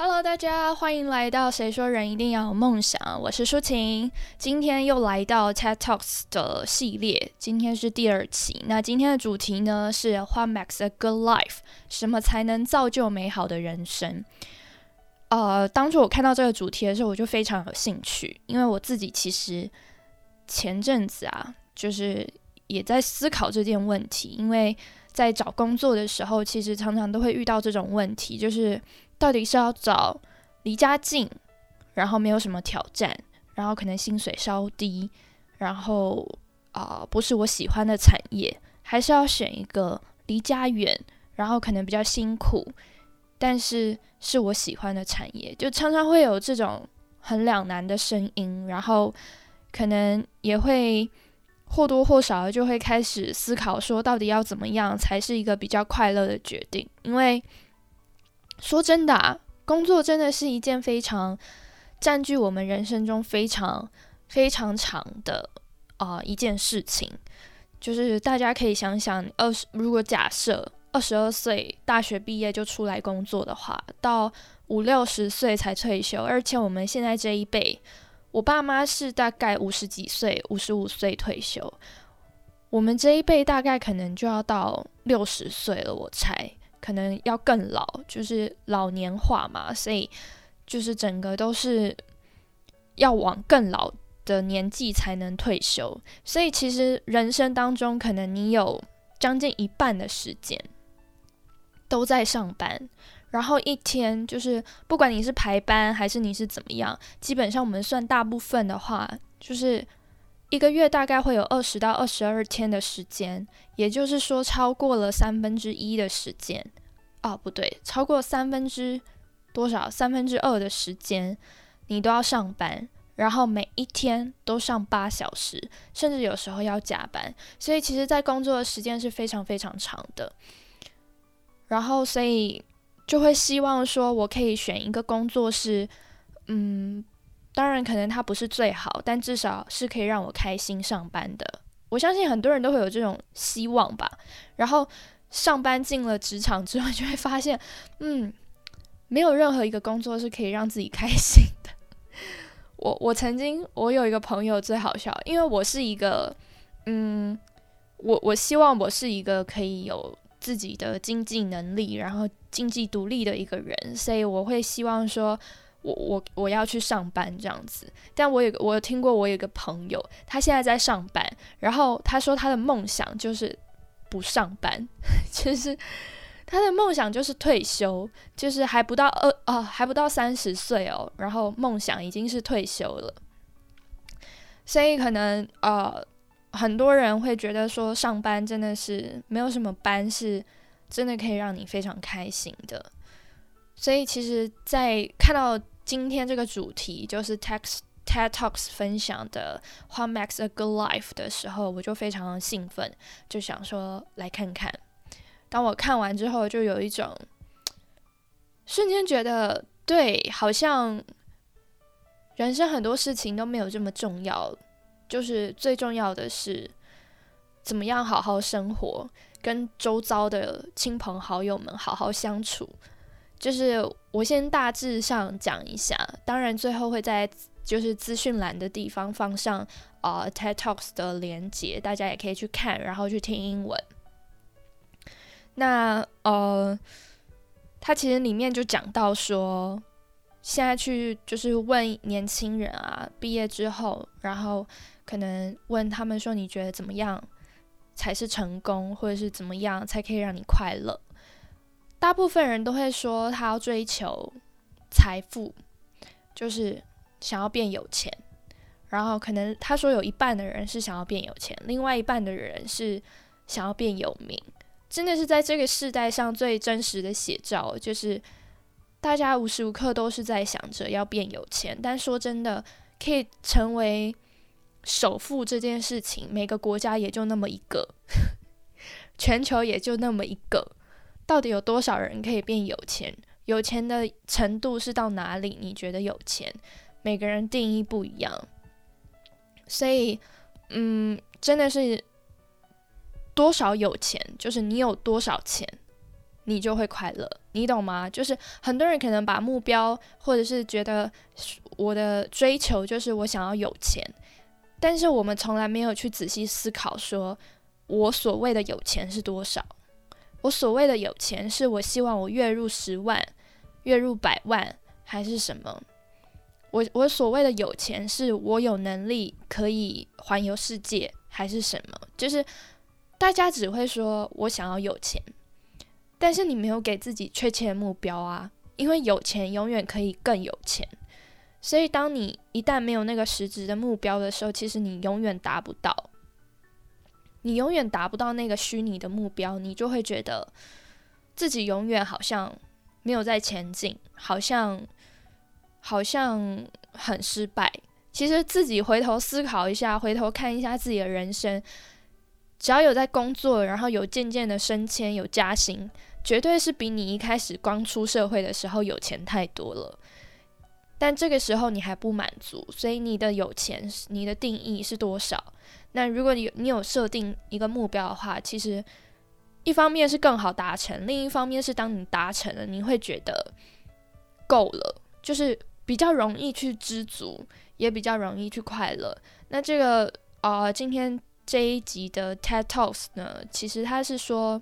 Hello，大家欢迎来到《谁说人一定要有梦想》，我是舒晴，今天又来到 TED Talks 的系列，今天是第二期。那今天的主题呢是 What makes a good life？什么才能造就美好的人生？呃，当初我看到这个主题的时候，我就非常有兴趣，因为我自己其实前阵子啊，就是也在思考这件问题，因为在找工作的时候，其实常常都会遇到这种问题，就是到底是要找离家近，然后没有什么挑战，然后可能薪水稍低，然后啊不是我喜欢的产业，还是要选一个离家远，然后可能比较辛苦，但是是我喜欢的产业，就常常会有这种很两难的声音，然后可能也会或多或少就会开始思考说，到底要怎么样才是一个比较快乐的决定？因为说真的啊，工作真的是一件非常占据我们人生中非常非常长的啊、一件事情。就是大家可以想想，二十如果假设二十二岁大学毕业就出来工作的话，到五六十岁才退休，而且我们现在这一辈，我爸妈是大概五十几岁、五十五岁退休，我们这一辈大概可能就要到六十岁了，我猜。可能要更老，就是老年化嘛，所以就是整个都是要往更老的年纪才能退休。所以其实人生当中，可能你有将近一半的时间都在上班，然后一天就是不管你是排班还是你是怎么样，基本上我们算大部分的话，就是一个月大概会有二十到二十二天的时间，也就是说超过了三分之一的时间。哦，不对，超过三分之多少？三分之二的时间你都要上班，然后每一天都上八小时，甚至有时候要加班。所以其实，在工作的时间是非常非常长的。然后，所以就会希望说，我可以选一个工作是，嗯，当然可能它不是最好，但至少是可以让我开心上班的。我相信很多人都会有这种希望吧。然后。上班进了职场之后，就会发现，嗯，没有任何一个工作是可以让自己开心的。我我曾经我有一个朋友最好笑，因为我是一个，嗯，我我希望我是一个可以有自己的经济能力，然后经济独立的一个人，所以我会希望说，我我我要去上班这样子。但我有我有听过，我有个朋友，他现在在上班，然后他说他的梦想就是。不上班，就是他的梦想就是退休，就是还不到二哦，还不到三十岁哦，然后梦想已经是退休了，所以可能呃，很多人会觉得说上班真的是没有什么班是真的可以让你非常开心的，所以其实，在看到今天这个主题就是 text。TED Talks 分享的 What makes a good life 的时候，我就非常兴奋，就想说来看看。当我看完之后，就有一种瞬间觉得，对，好像人生很多事情都没有这么重要，就是最重要的是怎么样好好生活，跟周遭的亲朋好友们好好相处。就是我先大致上讲一下，当然最后会在。就是资讯栏的地方放上啊 TED Talks 的连接，大家也可以去看，然后去听英文。那呃，他其实里面就讲到说，现在去就是问年轻人啊，毕业之后，然后可能问他们说，你觉得怎么样才是成功，或者是怎么样才可以让你快乐？大部分人都会说，他要追求财富，就是。想要变有钱，然后可能他说有一半的人是想要变有钱，另外一半的人是想要变有名。真的是在这个世代上最真实的写照，就是大家无时无刻都是在想着要变有钱。但说真的，可以成为首富这件事情，每个国家也就那么一个，全球也就那么一个。到底有多少人可以变有钱？有钱的程度是到哪里？你觉得有钱？每个人定义不一样，所以，嗯，真的是多少有钱，就是你有多少钱，你就会快乐，你懂吗？就是很多人可能把目标，或者是觉得我的追求就是我想要有钱，但是我们从来没有去仔细思考，说我所谓的有钱是多少？我所谓的有钱，是我希望我月入十万、月入百万，还是什么？我我所谓的有钱，是我有能力可以环游世界，还是什么？就是大家只会说我想要有钱。但是你没有给自己确切的目标啊，因为有钱永远可以更有钱，所以当你一旦没有那个实质的目标的时候，其实你永远达不到，你永远达不到那个虚拟的目标，你就会觉得自己永远好像没有在前进，好像好像很失败。其实自己回头思考一下，回头看一下自己的人生，只要有在工作，然后有渐渐的升迁，有加薪。绝对是比你一开始刚出社会的时候有钱太多了，但这个时候你还不满足，所以你的有钱是，你的定义是多少？那如果你有你有设定一个目标的话，其实一方面是更好达成，另一方面是当你达成了，你会觉得够了，就是比较容易去知足，也比较容易去快乐。那这个啊，今天这一集的 TED Talks 呢，其实他是说。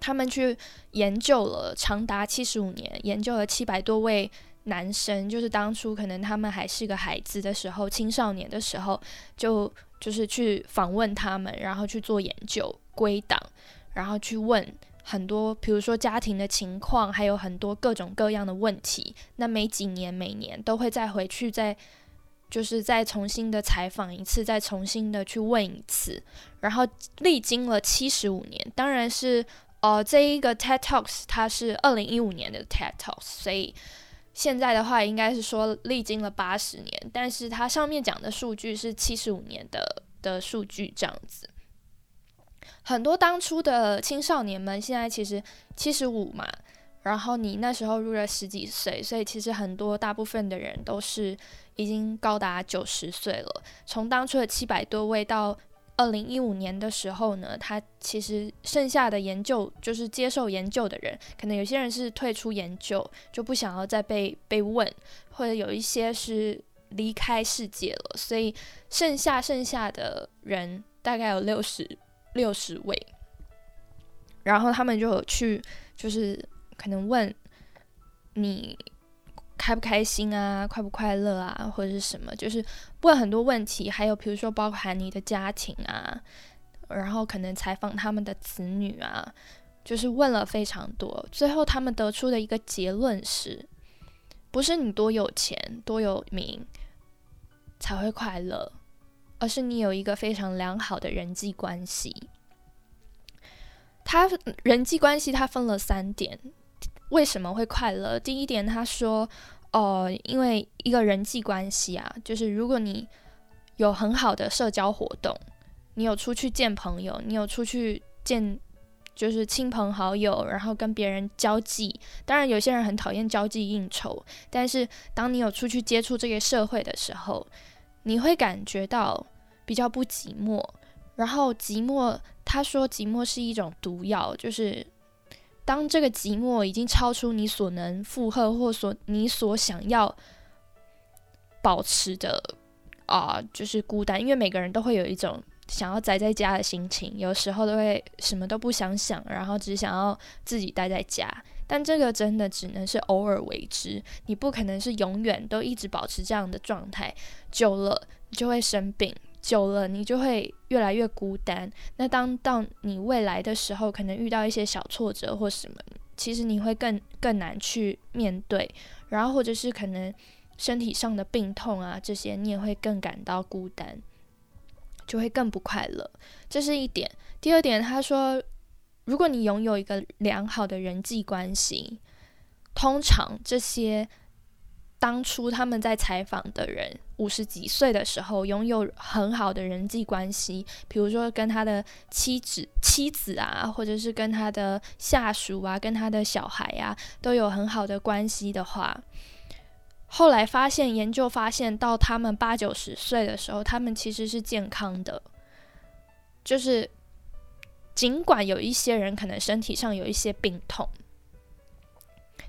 他们去研究了长达七十五年，研究了七百多位男生，就是当初可能他们还是个孩子的时候，青少年的时候，就就是去访问他们，然后去做研究归档，然后去问很多，比如说家庭的情况，还有很多各种各样的问题。那每几年，每年都会再回去，再就是再重新的采访一次，再重新的去问一次，然后历经了七十五年，当然是。呃，这一个 TED Talks 它是二零一五年的 TED Talks，所以现在的话应该是说历经了八十年，但是它上面讲的数据是七十五年的的数据这样子。很多当初的青少年们现在其实七十五嘛，然后你那时候入了十几岁，所以其实很多大部分的人都是已经高达九十岁了。从当初的七百多位到二零一五年的时候呢，他其实剩下的研究就是接受研究的人，可能有些人是退出研究，就不想要再被被问，或者有一些是离开世界了，所以剩下剩下的人大概有六十六十位，然后他们就有去就是可能问你。开不开心啊，快不快乐啊，或者是什么，就是问很多问题，还有比如说包含你的家庭啊，然后可能采访他们的子女啊，就是问了非常多，最后他们得出的一个结论是，不是你多有钱多有名才会快乐，而是你有一个非常良好的人际关系。他人际关系他分了三点。为什么会快乐？第一点，他说，哦，因为一个人际关系啊，就是如果你有很好的社交活动，你有出去见朋友，你有出去见就是亲朋好友，然后跟别人交际。当然，有些人很讨厌交际应酬，但是当你有出去接触这个社会的时候，你会感觉到比较不寂寞。然后，寂寞，他说，寂寞是一种毒药，就是。当这个寂寞已经超出你所能负荷，或所你所想要保持的啊，就是孤单。因为每个人都会有一种想要宅在家的心情，有时候都会什么都不想想，然后只想要自己待在家。但这个真的只能是偶尔为之，你不可能是永远都一直保持这样的状态，久了你就会生病。久了，你就会越来越孤单。那当到你未来的时候，可能遇到一些小挫折或什么，其实你会更更难去面对。然后或者是可能身体上的病痛啊，这些你也会更感到孤单，就会更不快乐。这是一点。第二点，他说，如果你拥有一个良好的人际关系，通常这些。当初他们在采访的人五十几岁的时候，拥有很好的人际关系，比如说跟他的妻子、妻子啊，或者是跟他的下属啊，跟他的小孩啊，都有很好的关系的话，后来发现研究发现，到他们八九十岁的时候，他们其实是健康的，就是尽管有一些人可能身体上有一些病痛。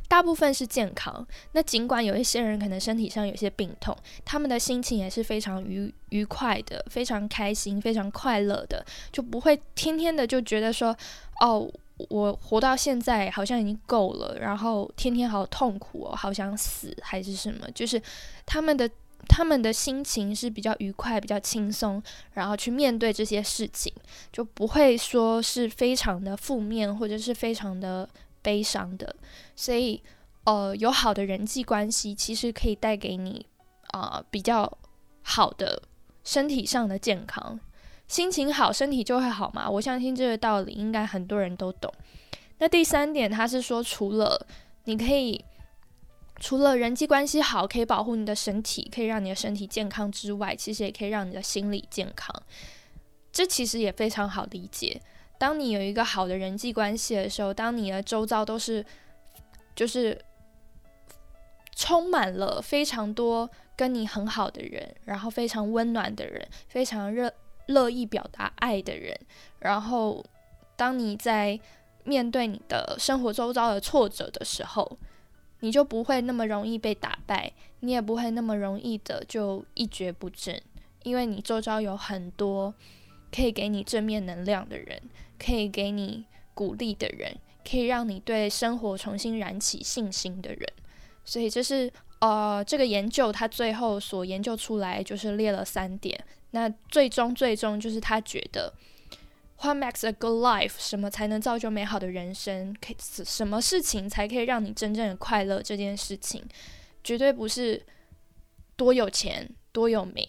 大部分是健康，那尽管有一些人可能身体上有些病痛，他们的心情也是非常愉愉快的，非常开心，非常快乐的，就不会天天的就觉得说，哦，我活到现在好像已经够了，然后天天好痛苦哦，好想死还是什么，就是他们的他们的心情是比较愉快、比较轻松，然后去面对这些事情，就不会说是非常的负面或者是非常的。悲伤的，所以呃，有好的人际关系，其实可以带给你啊比较好的身体上的健康，心情好，身体就会好嘛。我相信这个道理应该很多人都懂。那第三点，他是说，除了你可以除了人际关系好，可以保护你的身体，可以让你的身体健康之外，其实也可以让你的心理健康。这其实也非常好理解。当你有一个好的人际关系的时候，当你的周遭都是就是充满了非常多跟你很好的人，然后非常温暖的人，非常热乐意表达爱的人，然后当你在面对你的生活周遭的挫折的时候，你就不会那么容易被打败，你也不会那么容易的就一蹶不振，因为你周遭有很多可以给你正面能量的人。可以给你鼓励的人，可以让你对生活重新燃起信心的人，所以这是呃这个研究他最后所研究出来就是列了三点，那最终最终就是他觉得，What makes a good life？什么才能造就美好的人生？可以什么事情才可以让你真正的快乐？这件事情绝对不是多有钱多有名，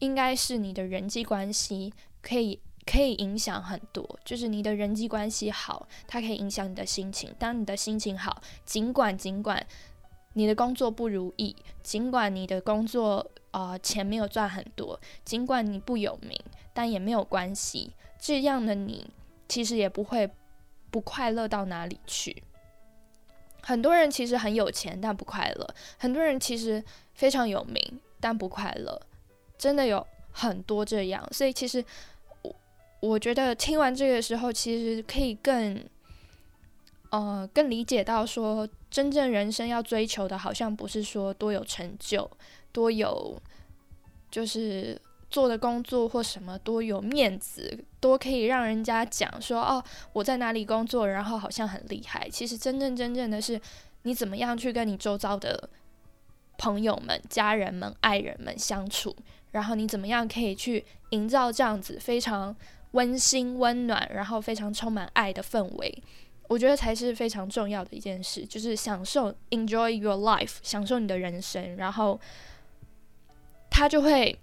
应该是你的人际关系可以。可以影响很多，就是你的人际关系好，它可以影响你的心情。当你的心情好，尽管尽管你的工作不如意，尽管你的工作啊钱没有赚很多，尽管你不有名，但也没有关系。这样的你其实也不会不快乐到哪里去。很多人其实很有钱，但不快乐；很多人其实非常有名，但不快乐。真的有很多这样，所以其实。我觉得听完这个时候，其实可以更，呃，更理解到说，真正人生要追求的，好像不是说多有成就，多有，就是做的工作或什么多有面子，多可以让人家讲说，哦，我在哪里工作，然后好像很厉害。其实真正真正的是，你怎么样去跟你周遭的朋友们、家人们、爱人们相处，然后你怎么样可以去营造这样子非常。温馨、温暖，然后非常充满爱的氛围，我觉得才是非常重要的一件事，就是享受 enjoy your life，享受你的人生，然后它就会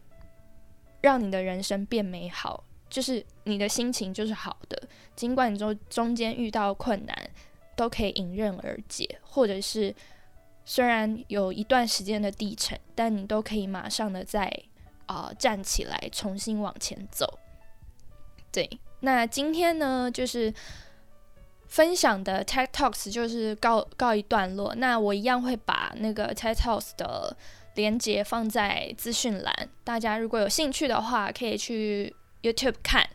让你的人生变美好，就是你的心情就是好的，尽管你中中间遇到困难，都可以迎刃而解，或者是虽然有一段时间的低沉，但你都可以马上的再啊站起来，重新往前走。对，那今天呢，就是分享的 Tech Talks 就是告告一段落。那我一样会把那个 Tech Talks 的连接放在资讯栏，大家如果有兴趣的话，可以去 YouTube 看，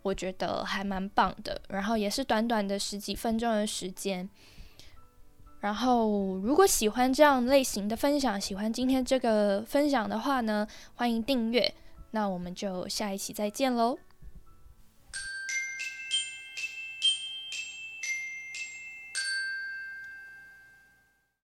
我觉得还蛮棒的。然后也是短短的十几分钟的时间。然后如果喜欢这样类型的分享，喜欢今天这个分享的话呢，欢迎订阅。那我们就下一期再见喽。